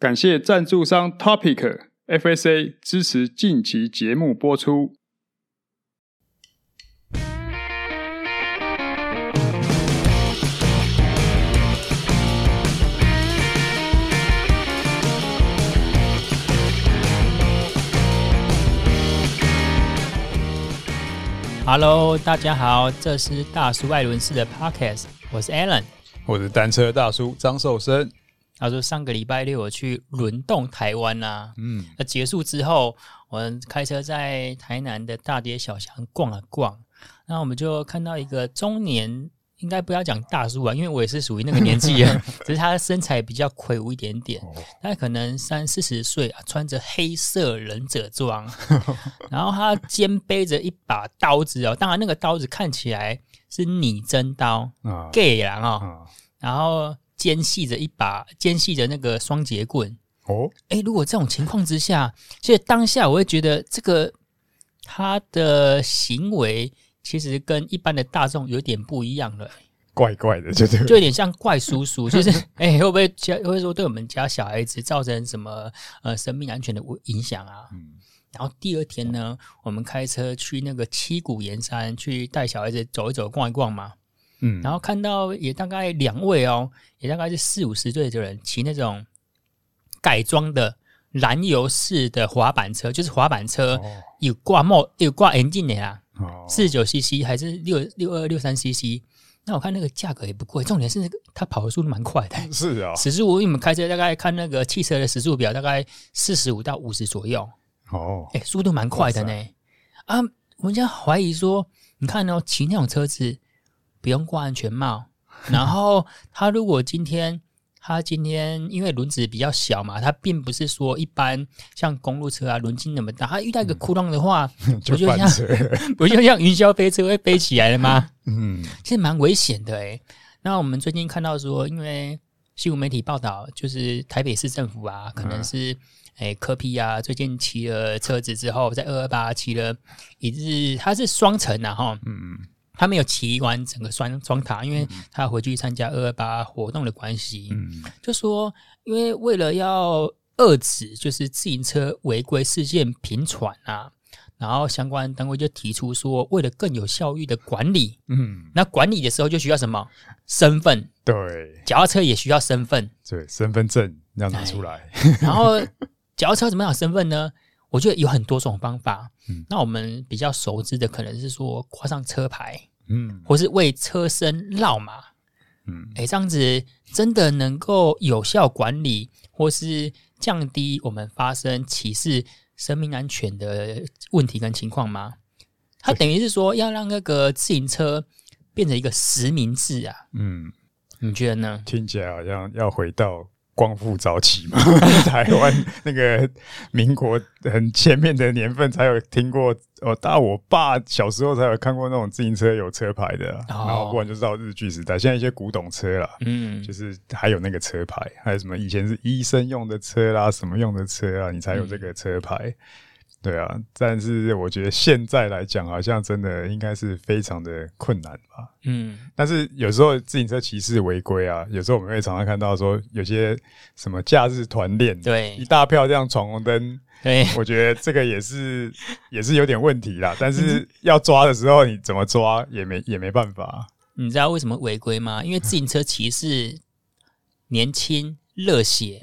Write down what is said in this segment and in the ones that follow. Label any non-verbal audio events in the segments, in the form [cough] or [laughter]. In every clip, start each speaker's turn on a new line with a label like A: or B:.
A: 感谢赞助商 Topic FSA 支持近期节目播出。
B: Hello，大家好，这是大叔爱轮事的 Podcast，我是 Alan，
A: 我是单车大叔张寿生。
B: 他说上个礼拜六我去轮动台湾呐、啊，嗯，那结束之后，我们开车在台南的大街小巷逛了逛，那我们就看到一个中年。应该不要讲大叔啊，因为我也是属于那个年纪啊，[laughs] 只是他的身材比较魁梧一点点，他可能三四十岁啊，穿着黑色忍者装，[laughs] 然后他肩背着一把刀子哦，当然那个刀子看起来是拟真刀，gay 啦啊，然后肩系着一把肩系着那个双节棍。哦，诶，如果这种情况之下，其实当下我会觉得这个他的行为。其实跟一般的大众有点不一样了，
A: 怪怪的，就就
B: 有点像怪叔叔，[laughs] 就是哎、欸，会不会会不会说对我们家小孩子造成什么呃生命安全的影响啊？嗯，然后第二天呢，我们开车去那个七股盐山去带小孩子走一走、逛一逛嘛，嗯，然后看到也大概两位哦，也大概是四五十岁的人骑那种改装的燃油式的滑板车，就是滑板车有挂帽、有挂眼镜的呀。四十九 CC 还是六六二六三 CC？那我看那个价格也不贵，重点是它跑的速度蛮快的。[laughs]
A: 是啊，
B: 时速，因为我们开车大概看那个汽车的时速表，大概四十五到五十左右。哦，哎，速度蛮快的呢。啊，我们家怀疑说，你看哦，骑那种车子不用挂安全帽，然后他如果今天。他今天因为轮子比较小嘛，他并不是说一般像公路车啊轮径那么大。他遇到一个窟窿的话，嗯、不就像不 [laughs] 就像云霄飞车会飞起来了吗？嗯，其实蛮危险的诶。那我们最近看到说，因为新闻媒体报道，就是台北市政府啊，可能是诶柯 P 啊，最近骑了车子之后，在二二八骑了一日，他是双层的哈，嗯。他没有骑完整个双双塔，因为他回去参加二二八活动的关系。嗯，就说因为为了要遏止就是自行车违规事件频传啊，然后相关单位就提出说，为了更有效率的管理，嗯，那管理的时候就需要什么身份？对，脚踏车也需要身份，
A: 对，身份证要拿出来。
B: 然后脚踏车怎么样身份呢？我觉得有很多种方法。嗯，那我们比较熟知的可能是说挂上车牌。嗯，或是为车身绕码，嗯，哎，这样子真的能够有效管理，或是降低我们发生骑士生命安全的问题跟情况吗？它等于是说要让那个自行车变成一个实名制啊，嗯，你觉得呢？
A: 听起来好像要回到。光复早期嘛，[laughs] 台湾那个民国很前面的年份才有听过哦。大我爸小时候才有看过那种自行车有车牌的，然后不然就是到日据时代，现在一些古董车啦，嗯，就是还有那个车牌，还有什么以前是医生用的车啦，什么用的车啊，你才有这个车牌。对啊，但是我觉得现在来讲，好像真的应该是非常的困难吧。嗯，但是有时候自行车骑士违规啊，有时候我们会常常看到说有些什么假日团练，对，一大票这样闯红灯，对，我觉得这个也是 [laughs] 也是有点问题啦。但是要抓的时候，你怎么抓也没也没办法。
B: 你知道为什么违规吗？因为自行车骑士年轻。热血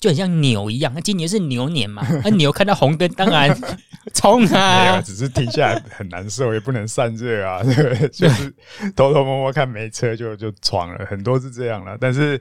B: 就很像牛一样，那今年是牛年嘛？那 [laughs] 牛看到红灯，当然 [laughs] 冲啊！
A: 没有，只是停下来很难受，也不能散热啊，对不对？就是偷偷摸摸看没车就就闯了，很多是这样了。但是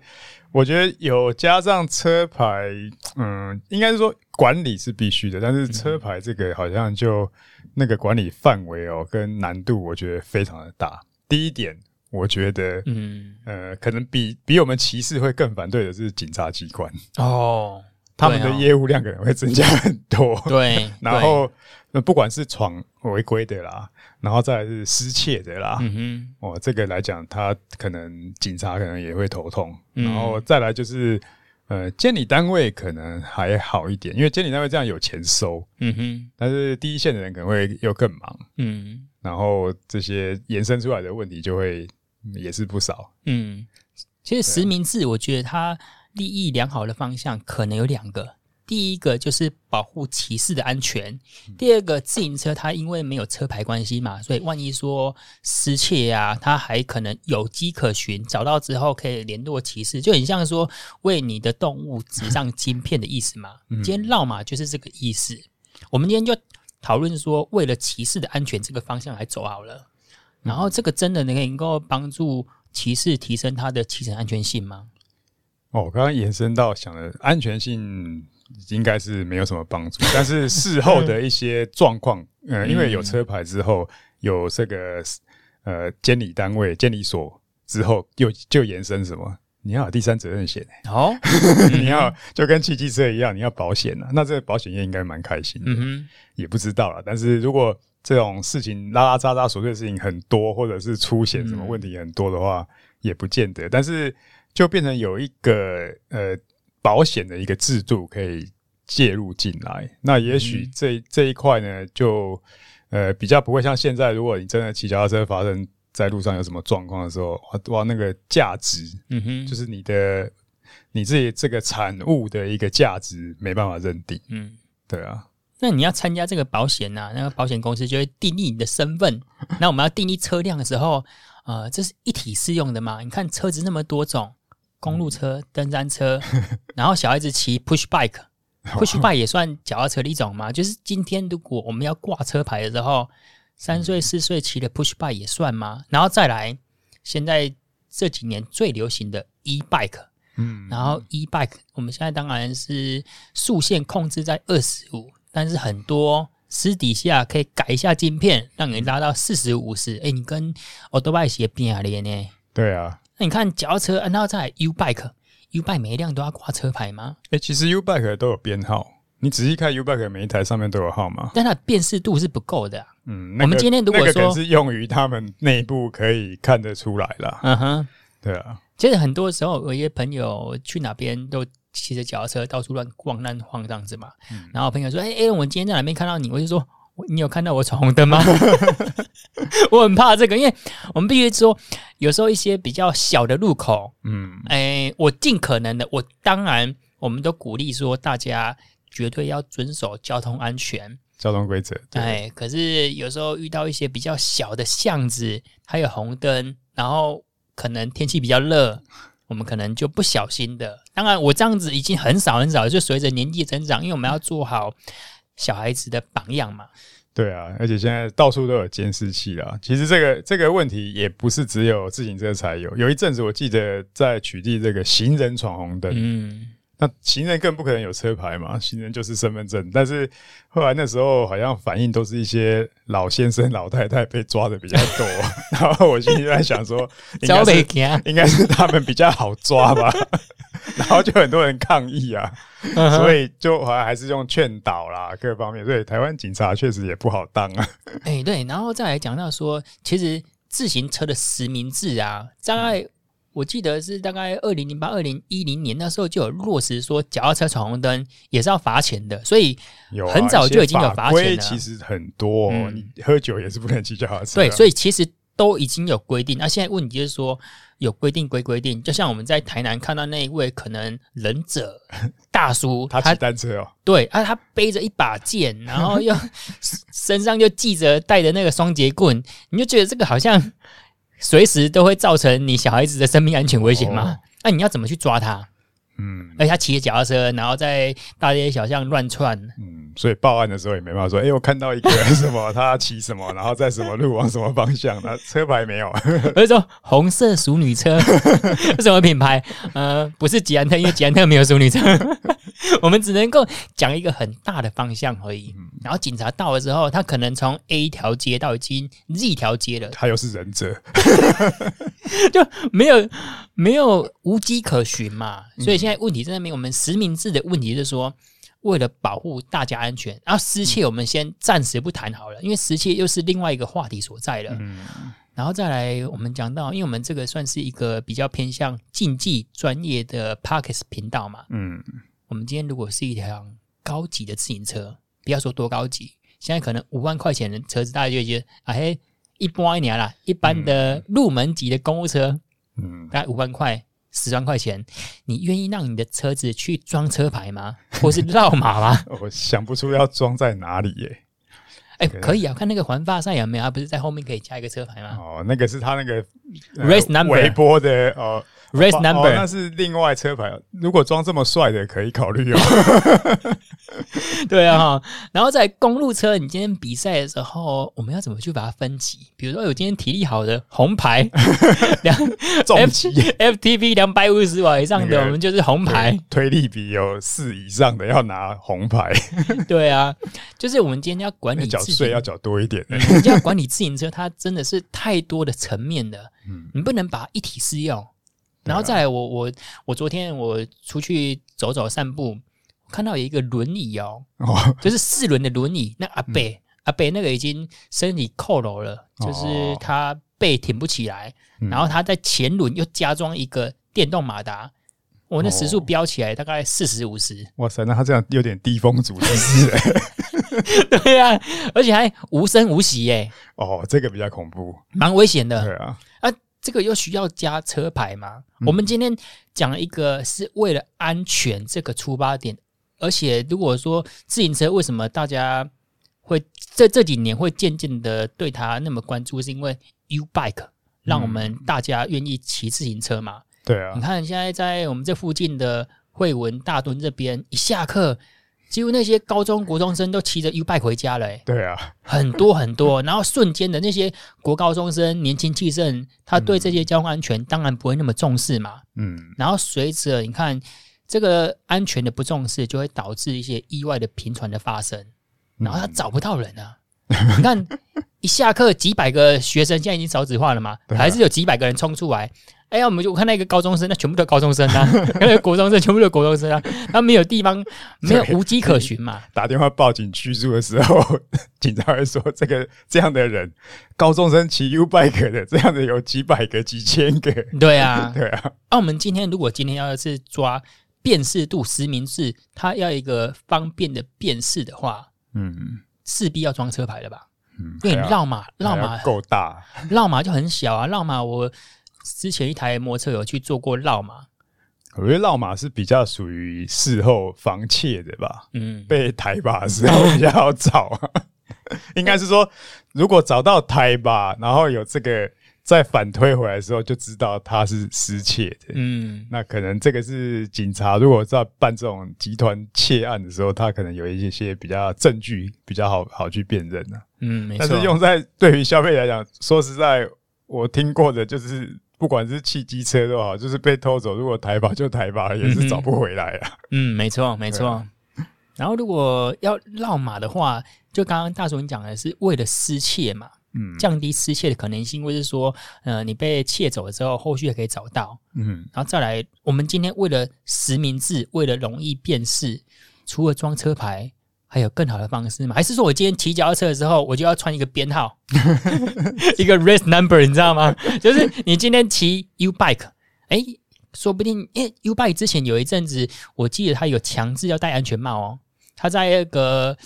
A: 我觉得有加上车牌，嗯，应该是说管理是必须的，但是车牌这个好像就那个管理范围哦跟难度，我觉得非常的大。第一点。我觉得，嗯，呃，可能比比我们骑士会更反对的是警察机关哦，他们的业务量可能会增加很多。对，[laughs] 然后那不管是闯违规的啦，然后再来是失窃的啦，嗯哼，哦，这个来讲，他可能警察可能也会头痛。然后再来就是，呃，监理单位可能还好一点，因为监理单位这样有钱收，嗯哼，但是第一线的人可能会又更忙，嗯，然后这些延伸出来的问题就会。也是不少，
B: 嗯，其实实名制，我觉得它利益良好的方向可能有两个。第一个就是保护骑士的安全，第二个自行车它因为没有车牌关系嘛，所以万一说失窃啊，它还可能有迹可循，找到之后可以联络骑士，就很像说为你的动物植上 [laughs] 晶片的意思嘛。今天绕马就是这个意思。我们今天就讨论说，为了骑士的安全这个方向来走好了。然后这个真的能够帮助骑士提升他的骑乘安全性吗？
A: 哦，我刚刚延伸到想的安全性。应该是没有什么帮助，但是事后的一些状况，呃，因为有车牌之后，有这个呃监理单位、监理所之后，又就延伸什么？你要有第三责任险
B: 哦，[laughs]
A: 你要就跟汽机车一样，你要保险啊。那这个保险业应该蛮开心的，嗯哼，也不知道啦。但是如果这种事情拉拉杂杂琐碎的事情很多，或者是出险什么问题很多的话，也不见得。但是就变成有一个呃。保险的一个制度可以介入进来，那也许这这一块呢，就呃比较不会像现在，如果你真的骑脚踏车发生在路上有什么状况的时候，哇，那个价值，嗯哼，就是你的你自己这个产物的一个价值没办法认定，嗯，对啊。
B: 那你要参加这个保险呐，那个保险公司就会定义你的身份。[laughs] 那我们要定义车辆的时候，呃，这是一体适用的嘛？你看车子那么多种。公路车、登山车，[laughs] 然后小孩子骑 push bike，push bike 也算脚踏车的一种嘛？就是今天如果我们要挂车牌的时候，三岁四岁骑的 push bike 也算吗？然后再来，现在这几年最流行的 e bike，嗯，然后 e bike 我们现在当然是速限控制在二十五，但是很多私底下可以改一下晶片，让你拉到四十五十。哎，你跟 old bike 鞋边啊连呢？
A: 对啊。
B: 那你看脚踏车，然后在 U bike，U bike 每一辆都要挂车牌吗？
A: 哎、欸，其实 U bike 都有编号，你仔细看 U bike 每一台上面都有号码，
B: 但它辨识度是不够的、啊。
A: 嗯，
B: 那个、我们今天如果说、
A: 那个、是用于他们内部可以看得出来啦。嗯哼，对啊。
B: 其实很多时候，有一些朋友去哪边都骑着脚踏车到处乱逛乱晃这样子嘛。嗯、然后朋友说：“哎、欸、哎，我今天在哪边看到你？”我就说。你有看到我闯红灯吗？[laughs] 我很怕这个，因为我们必须说，有时候一些比较小的路口，嗯，哎、欸，我尽可能的，我当然，我们都鼓励说，大家绝对要遵守交通安全、
A: 交通规则。
B: 哎、欸，可是有时候遇到一些比较小的巷子，还有红灯，然后可能天气比较热，我们可能就不小心的。当然，我这样子已经很少很少，就随着年纪增长，因为我们要做好。小孩子的榜样嘛，
A: 对啊，而且现在到处都有监视器啦。其实这个这个问题也不是只有自行车才有，有一阵子我记得在取缔这个行人闯红灯，嗯，那行人更不可能有车牌嘛，行人就是身份证。但是后来那时候好像反应都是一些老先生老太太被抓的比较多，[laughs] 然后我心里在想说，应该是应该是他们比较好抓吧。然后就很多人抗议啊，所以就好像还是用劝导啦，各方面，所以台湾警察确实也不好当啊。
B: 哎，对，然后再来讲到说，其实自行车的实名制啊，大概我记得是大概二零零八、二零一零年那时候就有落实说，脚踏车闯红灯也是要罚钱的，所以很早就已经有罚钱了。
A: 其实很多，你喝酒也是不能骑脚踏车。
B: 对，所以其实都已经有规定。那现在问题就是说。有规定归规定，就像我们在台南看到那一位可能忍者 [laughs] 大叔，
A: 他骑单车哦，
B: 对啊，他背着一把剑，然后又 [laughs] 身上就系着带着那个双节棍，你就觉得这个好像随时都会造成你小孩子的生命安全危险嘛？那、哦啊、你要怎么去抓他？嗯，而且他骑着脚踏车，然后在大街小巷乱窜。
A: 嗯，所以报案的时候也没办法说，哎、欸，我看到一个人什么，他骑什么，然后在什么路往什么方向，他车牌没有。[laughs]
B: 我就说红色淑女车 [laughs] 是什么品牌？呃，不是捷安特，因为捷安特没有淑女车。[laughs] 我们只能够讲一个很大的方向而已。然后警察到了之后，他可能从 A 条街到已经 Z 条街了。
A: 他又是忍者，[laughs]
B: 就没有没有无迹可寻嘛。所以现在问题在那边。我们实名制的问题是说，为了保护大家安全，然后失窃我们先暂时不谈好了，因为失窃又是另外一个话题所在了。然后再来，我们讲到，因为我们这个算是一个比较偏向竞技专业的 Parkes 频道嘛。嗯。我们今天如果是一辆高级的自行车，不要说多高级，现在可能五万块钱的车子，大家就觉得啊嘿，一般一点啦，一般的入门级的公务车，嗯，大概五万块十万块钱，你愿意让你的车子去装车牌吗？或是绕码吗？[laughs]
A: 我想不出要装在哪里耶。
B: 哎、欸，可以啊，看那个环法赛有没有？他不是在后面可以加一个车牌吗？
A: 哦，那个是他那个
B: race number
A: 微波的哦。
B: Race number，、
A: 哦、那是另外车牌。如果装这么帅的，可以考虑哦。[laughs]
B: 对啊，然后在公路车，你今天比赛的时候，我们要怎么去把它分级？比如说，有今天体力好的红牌，[laughs] 两
A: 重骑
B: FTP 两百五十瓦以上的，那个、我们就是红牌。
A: 推力比有四以上的要拿红牌。[laughs]
B: 对啊，就是我们今天要管理
A: 缴税要缴多一点。
B: 你要管理自行车，它真的是太多的层面的，嗯，你不能把它一体适用。然后再来我，我我我昨天我出去走走散步，看到有一个轮椅哦，哦就是四轮的轮椅。那阿伯、嗯、阿伯那个已经身体佝僂了，就是他背挺不起来，哦、然后他在前轮又加装一个电动马达，我、哦、那时速飙起来大概四十五十。
A: 哇塞，那他这样有点低风阻姿势。[laughs]
B: 对呀、啊，而且还无声无息耶。
A: 哦，这个比较恐怖，
B: 蛮危险的。
A: 对啊。
B: 这个又需要加车牌吗？嗯、我们今天讲一个是为了安全这个出发点，而且如果说自行车为什么大家会这这几年会渐渐的对它那么关注，是因为 U Bike 让我们大家愿意骑自行车嘛？嗯、
A: 对啊，
B: 你看现在在我们这附近的惠文大墩这边，一下课。几乎那些高中国中生都骑着 U bike 回家了，欸，
A: 对啊，
B: 很多很多，然后瞬间的那些国高中生年轻气盛，他对这些交通安全当然不会那么重视嘛，嗯，然后随着你看这个安全的不重视，就会导致一些意外的频传的发生，然后他找不到人啊，你看一下课几百个学生现在已经少子化了嘛，[laughs] 还是有几百个人冲出来。哎呀，我们就我看到一个高中生，那全部都高中生啊，[laughs] 那个国中生全部都国中生啊，他没有地方，[laughs] 没有无迹可寻嘛。
A: 打电话报警居住的时候，[laughs] 警察会说：“这个这样的人，高中生骑 U bike 的，这样的有几百个、几千个。”
B: 对啊，
A: 对啊。
B: 那、啊、我们今天如果今天要是抓辨识度实名制，他要一个方便的辨识的话，嗯，势必要装车牌了吧？嗯，因为你绕码绕码
A: 够大，
B: 绕码就很小啊，绕码我。之前一台摩托车有去做过绕码，
A: 我觉得绕马是比较属于事后防窃的吧。嗯，被台把的时候比较好找。[laughs] 应该是说，如果找到台把，然后有这个再反推回来的时候，就知道他是失窃的。嗯，那可能这个是警察如果在办这种集团窃案的时候，他可能有一些比较证据比较好好去辨认呢。嗯，没错。但是用在对于消费来讲，说实在，我听过的就是。不管是汽机车都好，就是被偷走，如果台把就台把，也是找不回来啊。
B: 嗯，没错，没错。啊、然后如果要绕马的话，就刚刚大叔你讲的是为了失窃嘛，嗯，降低失窃的可能性，或是说，呃，你被窃走了之后，后续也可以找到。嗯，然后再来，我们今天为了实名制，为了容易辨识，除了装车牌。还有更好的方式吗？还是说我今天骑脚踏车的时候，我就要穿一个编号，[laughs] 一个 race number，你知道吗？就是你今天骑 U bike，哎、欸，说不定，因为 U bike 之前有一阵子，我记得他有强制要戴安全帽哦。他在那个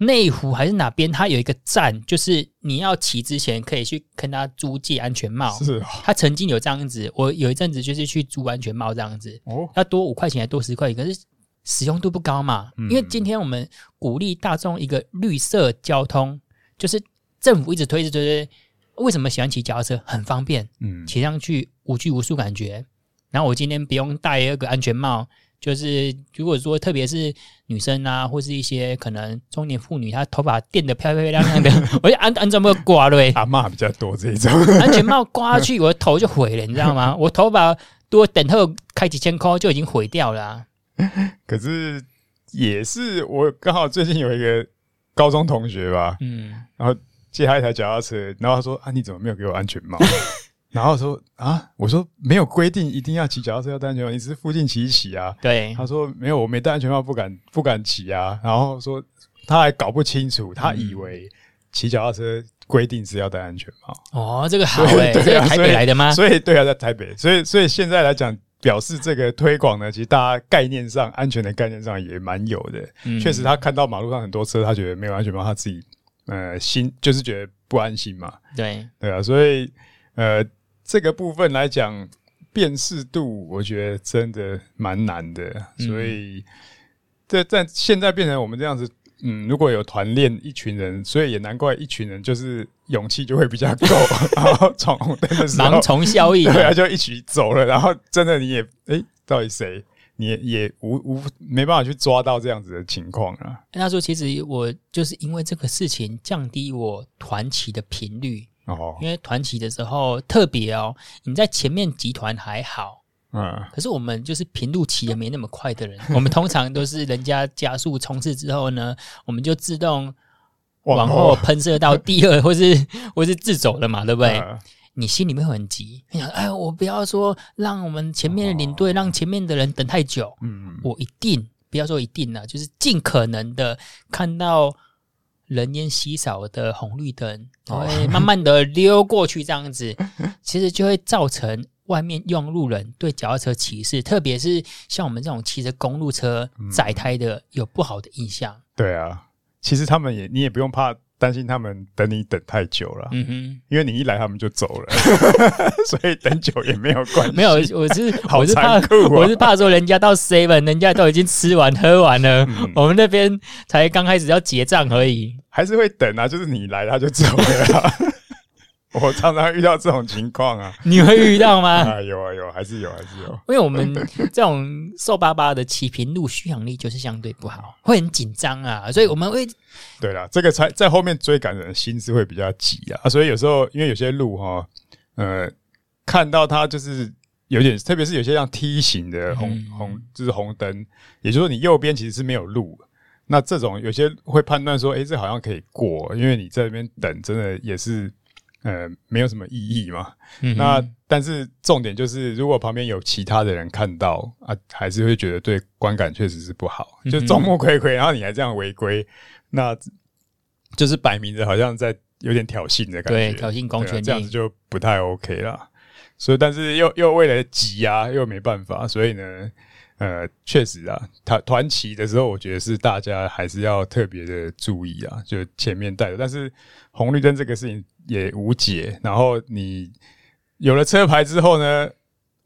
B: 内湖还是哪边，他有一个站，就是你要骑之前可以去跟他租借安全帽。是、哦，他曾经有这样子，我有一阵子就是去租安全帽这样子，哦，要多五块钱还多十块钱，可是。使用度不高嘛？因为今天我们鼓励大众一个绿色交通，就是政府一直推着推推，为什么喜欢骑脚踏车？很方便，嗯，骑上去无拘无束感觉。然后我今天不用戴那个安全帽，就是如果说特别是女生啊，或是一些可能中年妇女，她头发垫得漂漂亮亮的，[laughs] 我就安安全帽挂了。
A: 阿嬷比较多这种，
B: 安全帽挂下去，我的头就毁了，你知道吗？我头发多等候开几千块就已经毁掉了啊。[laughs]
A: 可是也是我刚好最近有一个高中同学吧，嗯，然后借他一台脚踏车，然后他说啊，你怎么没有给我安全帽？[laughs] 然后说啊，我说没有规定一定要骑脚踏车要戴安全帽，你只是附近骑一骑啊。
B: 对，
A: 他说没有，我没戴安全帽不敢不敢骑啊。然后说他还搞不清楚，他以为骑脚踏车规定是要戴安全帽。
B: 哦，这个好哎、欸，对啊，台北来的吗？
A: 所以，所以对啊，在台北，所以所以现在来讲。表示这个推广呢，其实大家概念上安全的概念上也蛮有的。嗯，确实，他看到马路上很多车，他觉得没有安全帽，他自己呃心就是觉得不安心嘛。
B: 对，
A: 对啊，所以呃这个部分来讲，辨识度，我觉得真的蛮难的。嗯、所以，在在现在变成我们这样子，嗯，如果有团练一群人，所以也难怪一群人就是勇气就会比较够，然后闯红灯的时候，
B: 盲从效应，
A: 对啊，就一起走了。然后真的你也，哎、欸，到底谁？你也，也无无没办法去抓到这样子的情况啊。
B: 他说：“其实我就是因为这个事情降低我团骑的频率哦，因为团骑的时候特别哦，你在前面集团还好，嗯，可是我们就是平路骑的没那么快的人，[laughs] 我们通常都是人家加速冲刺之后呢，我们就自动往后。喷射到第二 [laughs] 或是或是自走了嘛，对不对？”嗯。你心里面会很急，你想，哎，我不要说让我们前面的领队、哦、让前面的人等太久，嗯，我一定不要说一定了，就是尽可能的看到人烟稀少的红绿灯，对、慢慢的溜过去，这样子，[laughs] 其实就会造成外面用路人对脚踏车歧视，特别是像我们这种骑着公路车载胎的，有不好的印象。
A: 对啊，其实他们也，你也不用怕。担心他们等你等太久了，嗯哼，因为你一来他们就走了，[laughs] 所以等久也没有关系。
B: 没有，我是我是怕，我是怕说人家到 seven，人家都已经吃完喝完了，嗯、我们那边才刚开始要结账而已，
A: 还是会等啊，就是你来他就走了、啊。[laughs] [laughs] 我常常遇到这种情况啊，[laughs]
B: 你会遇到吗？[laughs]
A: 啊，有啊有，还是有，还是有。
B: 因为我们这种瘦巴巴的起平路续航力就是相对不好，会很紧张啊，所以我们会。
A: 对啦，这个才在后面追赶人的心思会比较急啊，所以有时候因为有些路哈，呃，看到它就是有点，特别是有些像梯形的红、嗯、红，就是红灯，也就是说你右边其实是没有路，那这种有些会判断说，哎，这好像可以过，因为你在那边等，真的也是。呃，没有什么意义嘛。嗯、那但是重点就是，如果旁边有其他的人看到啊，还是会觉得对观感确实是不好。就众目睽睽，然后你还这样违规，那就是摆明着好像在有点挑衅的感觉，
B: 对，挑衅公权力，
A: 这样子就不太 OK 了。所以，但是又又为了急啊，又没办法，所以呢，呃，确实啊，团团骑的时候，我觉得是大家还是要特别的注意啊，就前面带的，但是红绿灯这个事情。也无解。然后你有了车牌之后呢？[laughs]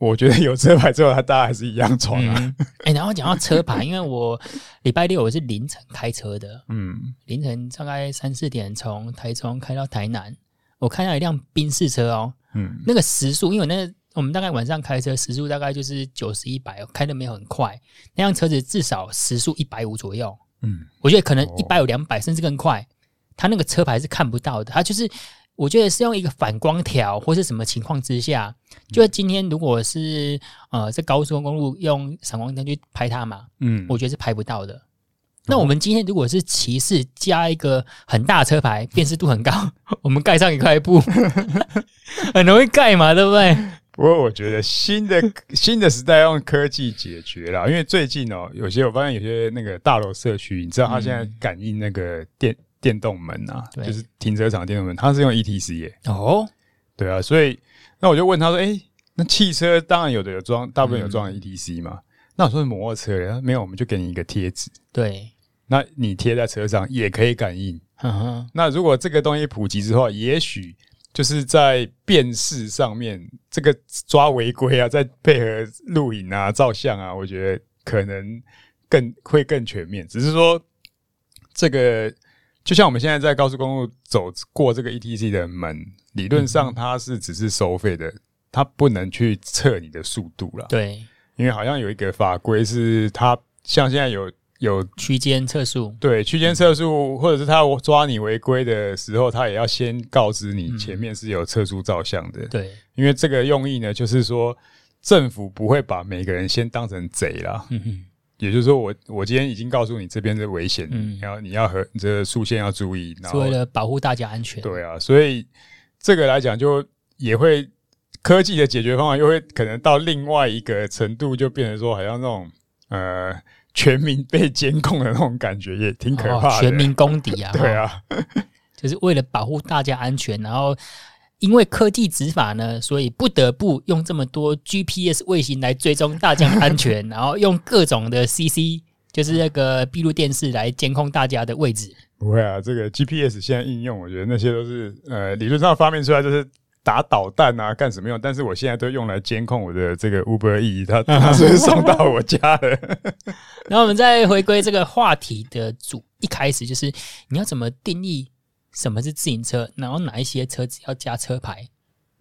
A: 我觉得有车牌之后，他大家还是一样闯啊。哎、
B: 然后讲到车牌，因为我礼拜六我是凌晨开车的，嗯，凌晨大概三四点从台中开到台南，我看到一辆宾士车哦，嗯，那个时速，因为那我们大概晚上开车时速大概就是九十一百，开的没有很快，那辆车子至少时速一百五左右，嗯，我觉得可能一百五两百甚至更快，他那个车牌是看不到的，他就是。我觉得是用一个反光条或是什么情况之下，就今天如果是呃在高速公路用闪光灯去拍它嘛，嗯，我觉得是拍不到的。那我们今天如果是骑士加一个很大车牌，辨识度很高，[laughs] 我们盖上一块布，[laughs] 很容易盖嘛，对不对？[laughs]
A: 不过我觉得新的新的时代用科技解决了，因为最近哦，有些我发现有些那个大楼社区，你知道它现在感应那个电。电动门啊，就是停车场电动门，它是用 ETC 耶。哦，对啊，所以那我就问他说：“哎、欸，那汽车当然有的有装，大部分有装 ETC 嘛？嗯、那我说摩托车，没有，我们就给你一个贴纸。对，那你贴在车上也可以感应。那如果这个东西普及之后，也许就是在辨识上面，这个抓违规啊，再配合录影啊、照相啊，我觉得可能更会更全面。只是说这个。”就像我们现在在高速公路走过这个 ETC 的门，理论上它是只是收费的，它不能去测你的速度了。
B: 对，
A: 因为好像有一个法规是它，像现在有有
B: 区间测速，
A: 对，区间测速，或者是他抓你违规的时候，它也要先告知你前面是有测速照相的。对，因为这个用意呢，就是说政府不会把每个人先当成贼啦。嗯哼。也就是说我，我我今天已经告诉你这边的危险，嗯，然后你要和你这个速线要注意，然
B: 后为了保护大家安全。
A: 对啊，所以这个来讲，就也会科技的解决方法，又会可能到另外一个程度，就变成说，好像那种呃全民被监控的那种感觉，也挺可怕的。哦、
B: 全民公敌啊！[laughs]
A: 对啊，[laughs]
B: 就是为了保护大家安全，然后。因为科技执法呢，所以不得不用这么多 GPS 卫星来追踪大家安全，[laughs] 然后用各种的 CC，就是那个闭路电视来监控大家的位置。
A: 不会啊，这个 GPS 现在应用，我觉得那些都是呃理论上发明出来，就是打导弹啊，干什么用？但是我现在都用来监控我的这个 Uber E，它 [laughs] 它是送到我家了。[laughs]
B: 然后我们再回归这个话题的主，一开始就是你要怎么定义什么是自行车，然后哪一些车子要加车牌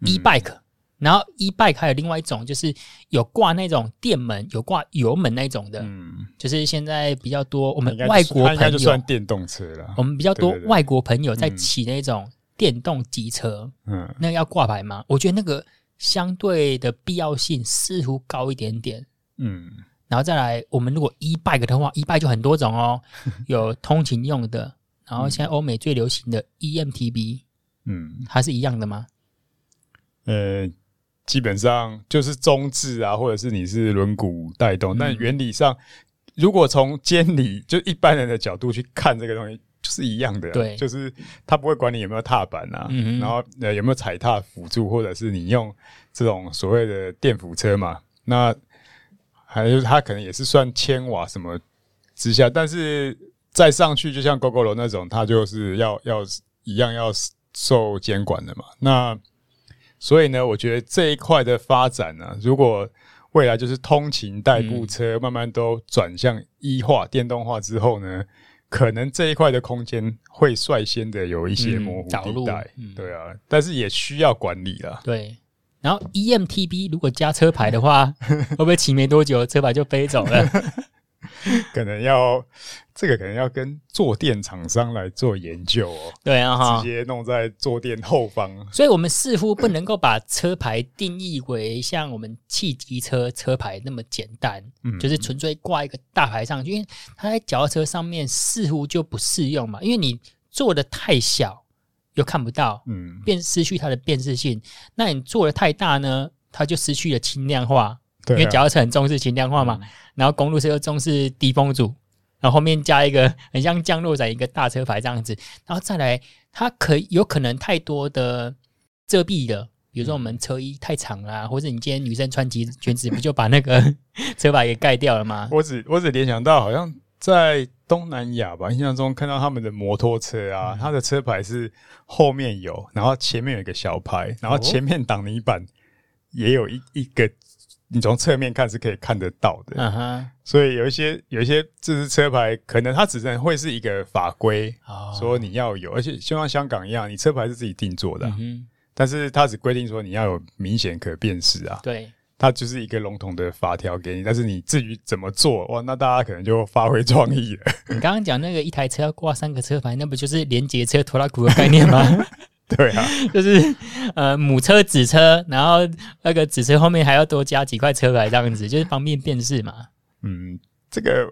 B: ？E-bike，然后 E-bike 还有另外一种就是有挂那种电门、有挂油门那种的，嗯，就是现在比较多我们外国朋友，
A: 电动车了。
B: 我们比较多外国朋友在骑那种。电动机车，嗯，那个要挂牌吗？我觉得那个相对的必要性似乎高一点点，嗯。然后再来，我们如果 e bike 的话，e bike 就很多种哦，[laughs] 有通勤用的，然后现在欧美最流行的 EMTB，嗯，还是一样的吗？
A: 呃，基本上就是中置啊，或者是你是轮毂带动，嗯，但原理上，如果从监理就一般人的角度去看这个东西。就是一样的、啊，
B: 对，
A: 就是他不会管你有没有踏板啊，嗯、然后呃有没有踩踏辅助，或者是你用这种所谓的电辅车嘛，那还有他可能也是算千瓦什么之下，但是再上去就像 Gogoro 那种，它就是要要一样要受监管的嘛。那所以呢，我觉得这一块的发展呢、啊，如果未来就是通勤代步车慢慢都转向一化、电动化之后呢。可能这一块的空间会率先的有一些模糊地带，嗯嗯，对啊，但是也需要管理了。
B: 对，然后 EMTB 如果加车牌的话，[laughs] 会不会骑没多久车牌就飞走了？[laughs]
A: 可能要这个可能要跟坐垫厂商来做研究哦。
B: 对啊，
A: 直接弄在坐垫后方。
B: 所以我们似乎不能够把车牌定义为像我们汽机车车牌那么简单，嗯，就是纯粹挂一个大牌上去，因为它在脚踏车上面似乎就不适用嘛，因为你做的太小又看不到，嗯，变失去它的辨识性。那你做的太大呢，它就失去了轻量化。因为脚踏车很重视轻量化嘛，嗯，然后公路车又重视低风阻，然后后面加一个 [laughs] 很像降落伞一个大车牌这样子，然后再来，它可有可能太多的遮蔽的，比如说我们车衣太长啦，或者你今天女生穿裙，裙子不就把那个 [laughs] 车牌给盖掉了吗？
A: 我只我只联想到，好像在东南亚吧，印象中看到他们的摩托车啊，它的车牌是后面有，然后前面有一个小牌，然后前面挡泥板也有一一个。你从侧面看是可以看得到的，uh. 所以有一些有一些这支车牌，可能它只能会是一个法规，oh. 说你要有，而且就像香港一样，你车牌是自己定做的，uh -huh. 但是它只规定说你要有明显可辨识啊，
B: 对，
A: 它就是一个笼统的法条给你，但是你至于怎么做，哇，那大家可能就发挥创意了。
B: 你刚刚讲那个一台车要挂三个车牌，那不就是连结车拖拉库的概念吗？[laughs] [laughs] [laughs]
A: 对啊，
B: 就是呃母车子车，然后那个子车后面还要多加几块车牌，这样子就是方便辨识嘛。
A: 嗯，这个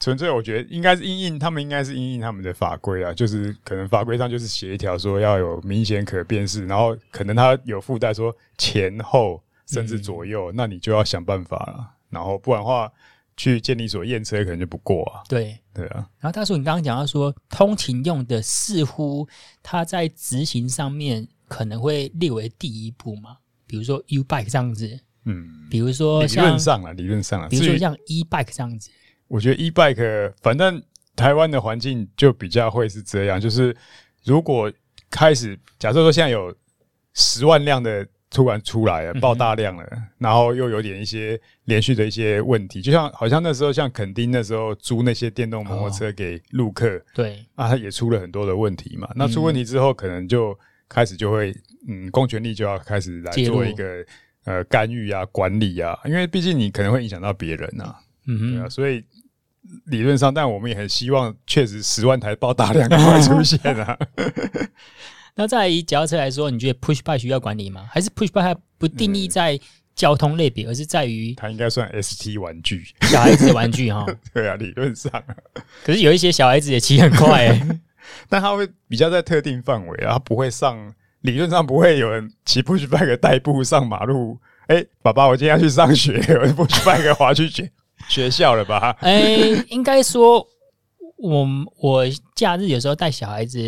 A: 纯粹我觉得应该是因应他们应该是因应他们的法规啊，就是可能法规上就是写一条说要有明显可辨识，然后可能它有附带说前后甚至左右，嗯，那你就要想办法了，然后不然的话。去监理所验车可能就不过啊。对对啊。
B: 然后大叔，你刚刚讲到说通勤用的，似乎它在执行上面可能会列为第一步嘛？比如说 U bike 这样子，嗯，比如说
A: 理论上啊，理论上啊，
B: 比如说像 E bike 这样子。
A: 我觉得 E bike 反正台湾的环境就比较会是这样，就是如果开始假设说现在有十万辆的。突然出来了，爆大量了，嗯，然后又有点一些连续的一些问题，就像好像那时候像垦丁那时候租那些电动摩托车给陆客，哦，
B: 对，
A: 啊，他也出了很多的问题嘛。那出问题之后，可能就开始就会，嗯，公权力就要开始来做一个呃干预啊、管理啊，因为毕竟你可能会影响到别人啊，嗯对啊，所以理论上，但我们也很希望，确实十万台爆大量赶快出现啊。[laughs]
B: 那在以脚踏车来说，你觉得 push bike 需要管理吗？还是 push bike 不定义在交通类别，而是在于
A: 它应该算 ST 玩具，
B: 小孩子的玩具哈？[laughs]
A: 对啊，理论上。
B: 可是有一些小孩子也骑很快 [laughs]
A: 但他会比较在特定范围啊，他不会上，理论上不会有人骑 push bike 代步上马路。哎、欸，爸爸，我今天要去上学，我 push bike 滑去学 [laughs] 学校了吧？
B: 哎、欸，应该说。我我假日有时候带小孩子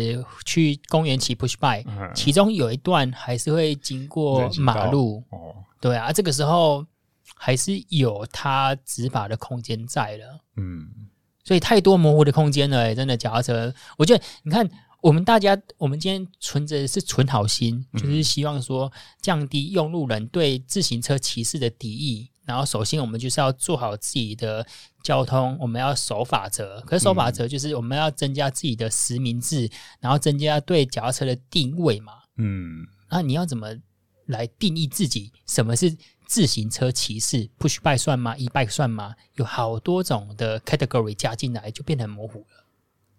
B: 去公园骑 push bike，其中有一段还是会经过马路。哦，对啊，这个时候还是有他执法的空间在了。嗯，所以太多模糊的空间了，欸，真的脚踏车。我觉得你看，我们大家，我们今天存着是存好心，就是希望说降低用路人对自行车骑士的敌意。然后，首先我们就是要做好自己的交通，我们要守法则。可是守法则就是我们要增加自己的实名制，然后增加对脚踏车的定位嘛。嗯，那你要怎么来定义自己？什么是自行车骑士？Push bike 算吗？E-bike 算吗？有好多种的 category 加进来，就变得很模糊了。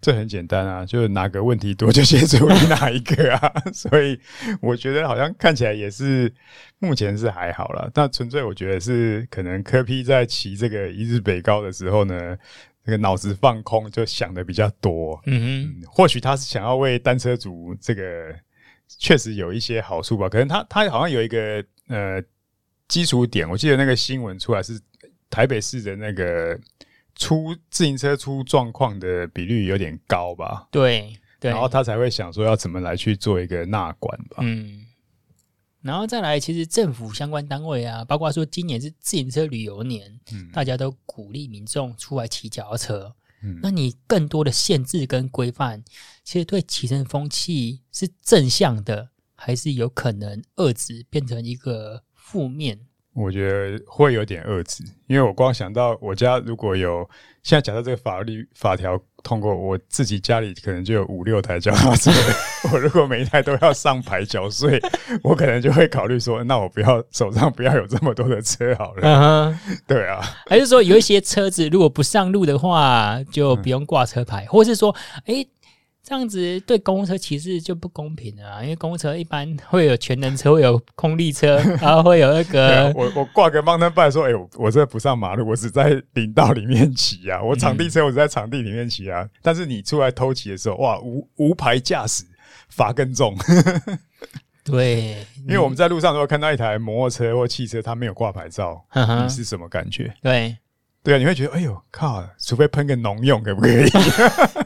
A: 这很简单啊，就是哪个问题多就先处理哪一个啊，[laughs] 所以我觉得好像看起来也是目前是还好了。但纯粹我觉得是可能柯 P 在骑这个一日北高的时候呢，这个脑子放空，就想的比较多。嗯哼，嗯，或许他是想要为单车族这个确实有一些好处吧。可能他他好像有一个呃基础点，我记得那个新闻出来是台北市的那个。出自行车出状况的比率有点高吧？
B: 对，对，
A: 然后他才会想说要怎么来去做一个纳管吧。
B: 嗯，然后再来，其实政府相关单位啊，包括说今年是自行车旅游年，嗯，大家都鼓励民众出来骑脚踏车。嗯，那你更多的限制跟规范，其实对骑乘风气是正向的，还是有可能遏制变成一个负面？
A: 我觉得会有点遏制，因为我光想到我家如果有现在假设这个法律法条通过，我自己家里可能就有五六台脚踏车，[laughs] 我如果每一台都要上牌缴税，我可能就会考虑说，那我不要手上不要有这么多的车好了。Uh. [laughs] 对啊，
B: 还是说有一些车子如果不上路的话，就不用挂车牌，嗯、或是说，诶这样子对公共车骑士就不公平了，啊，因为公共车一般会有全能车，会有空力车，[laughs] 然后会有那个
A: 我我挂个 mountain bike 说，哎、欸，我我这不上马路，我只在林道里面骑啊，我场地车我只在场地里面骑啊。嗯、但是你出来偷骑的时候，哇，无无牌驾驶罚更重。[laughs]
B: 对，
A: 因为我们在路上如果看到一台摩托车或汽车，它没有挂牌照，呵呵你是什么感觉？
B: 对，
A: 对啊，你会觉得，哎呦靠，除非喷个农用，可不可以？[laughs]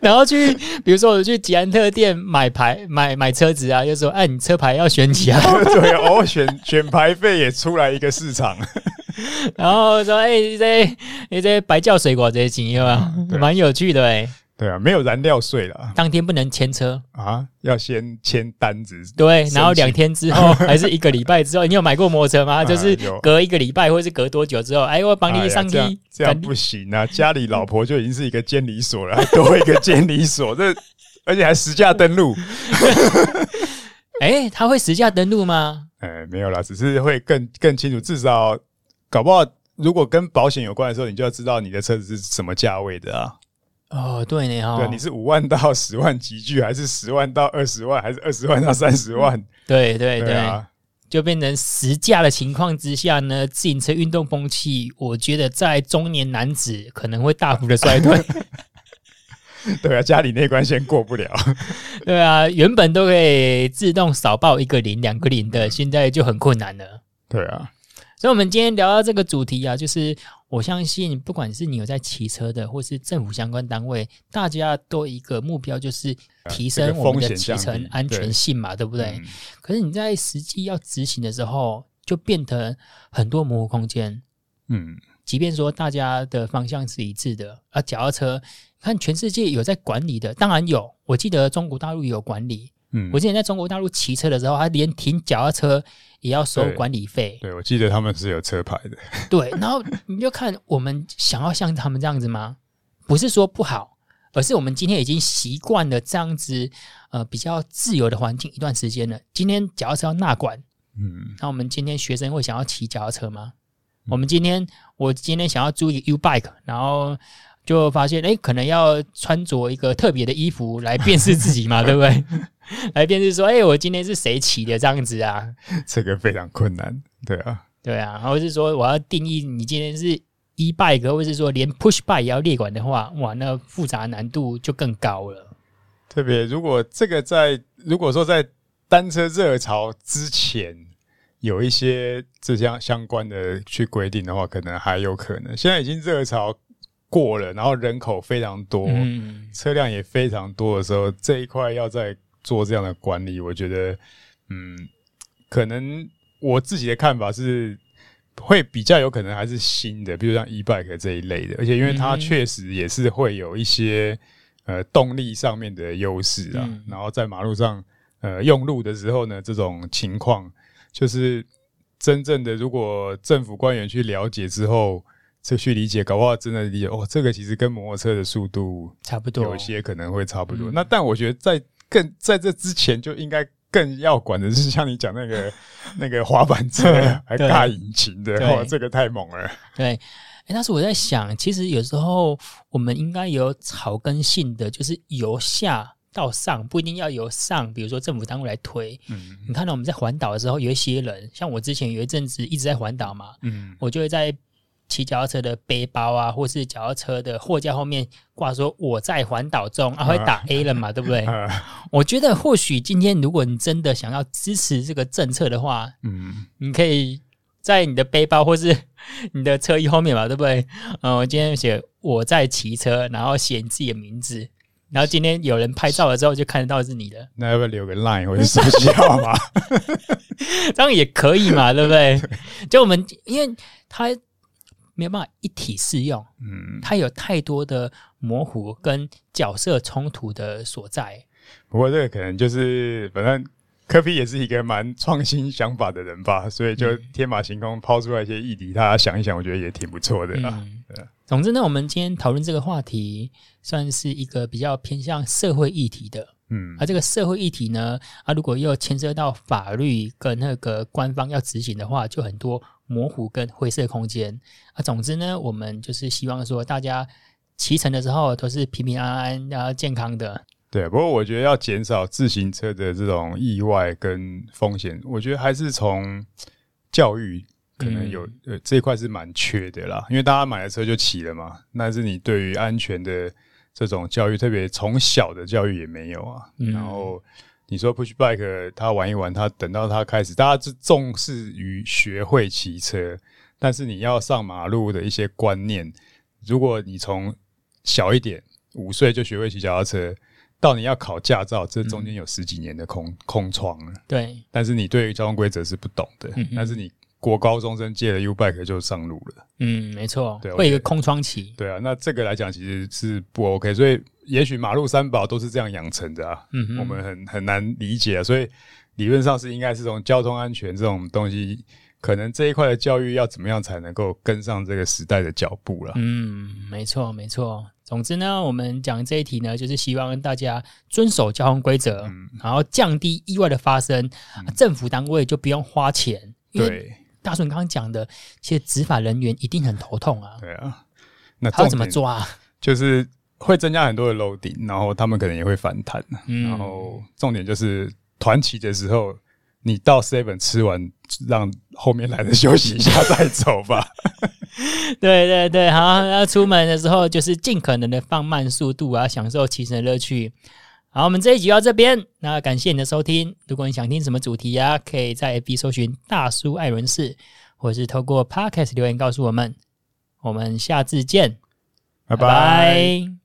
B: 然后去，比如说我去捷安特店买牌买买车子啊，就说哎，你车牌要选几啊。[laughs]
A: 对哦，选选牌费也出来一个市场。[laughs]
B: 然后说哎，这你这白叫水果这些经验啊？蛮有趣的哎。
A: 对啊，没有燃料税了。
B: 当天不能签车
A: 啊，要先签单子。
B: 对，然后两天之后 [laughs] 还是一个礼拜之后，你有买过摩托车吗？[laughs] 啊、就是隔一个礼拜或者是隔多久之后，哎，我帮你上机、哎。
A: 这样不行啊！家里老婆就已经是一个监理所了，还 [laughs] 多一个监理所，这而且还实价登录。
B: 哎，他会实价登录吗？
A: 哎，没有啦，只是会更更清楚。至少搞不好，如果跟保险有关的时候，你就要知道你的车子是什么价位的啊。
B: 哦，对呢，哈，
A: 对，你是五万到十万级距，还是十万到二十万，还是二十万到三十万？[laughs]
B: 对对对，对啊，就变成实价的情况之下呢，自行车运动风气，我觉得在中年男子可能会大幅的衰退。[laughs] [laughs]
A: 对啊，家里那关先过不了。
B: 对啊，原本都可以自动少报一个零、两个零的，现在就很困难了。
A: 对啊。
B: 所以，我们今天聊到这个主题啊，就是我相信，不管是你有在骑车的，或是政府相关单位，大家都一个目标，就是提升我们的骑乘安全性嘛，对不对？嗯、可是你在实际要执行的时候，就变得很多模糊空间。嗯，即便说大家的方向是一致的，而脚踏车，看全世界有在管理的，当然有，我记得中国大陆有管理。嗯，我之前在中国大陆骑车的时候，他连停脚踏车也要收管理
A: 费。对，我记得他们是有车牌的。
B: 对，然后你就看我们想要像他们这样子吗？不是说不好，而是我们今天已经习惯了这样子，呃，比较自由的环境一段时间了。今天脚踏车要纳管，嗯，那我们今天学生会想要骑脚踏车吗？嗯、我们今天我今天想要租一个 U bike，然后。就发现，哎、欸，可能要穿着一个特别的衣服来辨识自己嘛，[laughs] 对不对？[laughs] 来辨识说，哎、欸，我今天是谁骑的这样子啊？[laughs]
A: 这个非常困难，对啊，
B: 对啊。或是说，我要定义你今天是 e bike，或是说连 push bike 也要列管的话，哇，那复杂难度就更高了。
A: 特别如果这个在如果说在单车热潮之前有一些这项相关的去规定的话，可能还有可能。现在已经热潮。过了，然后人口非常多，嗯、车辆也非常多的时候，这一块要再做这样的管理，我觉得，嗯，可能我自己的看法是，会比较有可能还是新的，比如像 e bike 这一类的，而且因为它确实也是会有一些，呃动力上面的优势啊。嗯、然后在马路上呃用路的时候呢，这种情况就是真正的，如果政府官员去了解之后，这去理解，搞不好真的理解哦，这个其实跟摩托车的速度
B: 差不多，
A: 有些可能会差不多。嗯、那但我觉得在更 [laughs] 在这之前就应该。更要管的是像你讲那个 [laughs] 那个滑板车还尬引擎的，哇，这个太猛了。
B: 对，哎、欸，但是我在想，其实有时候我们应该有草根性的，就是由下到上，不一定要由上，比如说政府单位来推。嗯，你看到我们在环岛的时候，有一些人，像我之前有一阵子一直在环岛嘛，嗯，我就会在。骑脚踏车的背包啊，或是脚踏车的货架后面挂说“我在环岛中”，啊，会打 A 了嘛，对不对？[laughs] 我觉得或许今天如果你真的想要支持这个政策的话，嗯，你可以在你的背包或是你的车衣后面嘛，对不对？嗯，我今天写“我在骑车”，然后写你自己的名字，然后今天有人拍照了之后就看得到是你的。
A: 那要不要留个 line 或者手机号码？[laughs]
B: 这样也可以嘛，对不对？[laughs] 就我们因为他。没有办法一体适用，嗯，它有太多的模糊跟角色冲突的所在。
A: 不过这个可能就是，反正科比也是一个蛮创新想法的人吧，所以就天马行空抛出来一些议题，大家想一想，我觉得也挺不错的啦。嗯，对。
B: 总之呢，我们今天讨论这个话题，算是一个比较偏向社会议题的。嗯，而这个社会议题呢，啊，如果又牵涉到法律跟那个官方要执行的话，就很多模糊跟灰色空间。啊，总之呢，我们就是希望说，大家骑乘的时候都是平平安安、然后健康的。
A: 对，不过我觉得要减少自行车的这种意外跟风险，我觉得还是从教育可能有、嗯、呃这一块是蛮缺的啦。因为大家买了车就骑了嘛，但是你对于安全的。这种教育特别从小的教育也没有啊，嗯、然后你说 push bike 他玩一玩，他等到他开始，大家是重视于学会骑车，但是你要上马路的一些观念，如果你从小一点五岁就学会骑脚踏车，到你要考驾照，这中间有十几年的空、嗯、空窗了。
B: 对，
A: 但是你对于交通规则是不懂的，嗯、但是你。国高中生借了 U bike 就上路了，
B: 嗯，没错，对，会有一个空窗期，
A: 对啊，那这个来讲其实是不 OK，所以也许马路三宝都是这样养成的啊，嗯哼，我们很很难理解啊，所以理论上是应该是从交通安全这种东西，可能这一块的教育要怎么样才能够跟上这个时代的脚步了？
B: 嗯，没错，没错。总之呢，我们讲这一题呢，就是希望大家遵守交通规则，嗯，然后降低意外的发生，嗯，政府单位就不用花钱，
A: 对。
B: 大叔，你刚刚讲的，其实执法人员一定很头痛啊。
A: 对啊，那
B: 他要怎么抓？
A: 就是会增加很多的 loading，然后他们可能也会反弹。嗯、然后重点就是团起的时候，你到 seven 吃完，让后面来的休息一下再走吧。[laughs]
B: 对对对，好，要出门的时候就是尽可能的放慢速度啊，享受骑乘的乐趣。好，我们这一集到这边。那感谢你的收听。如果你想听什么主题呀、啊，可以在 FB 搜寻“大叔艾伦士”，或是透过 Podcast 留言告诉我们。我们下次见，拜拜。拜拜。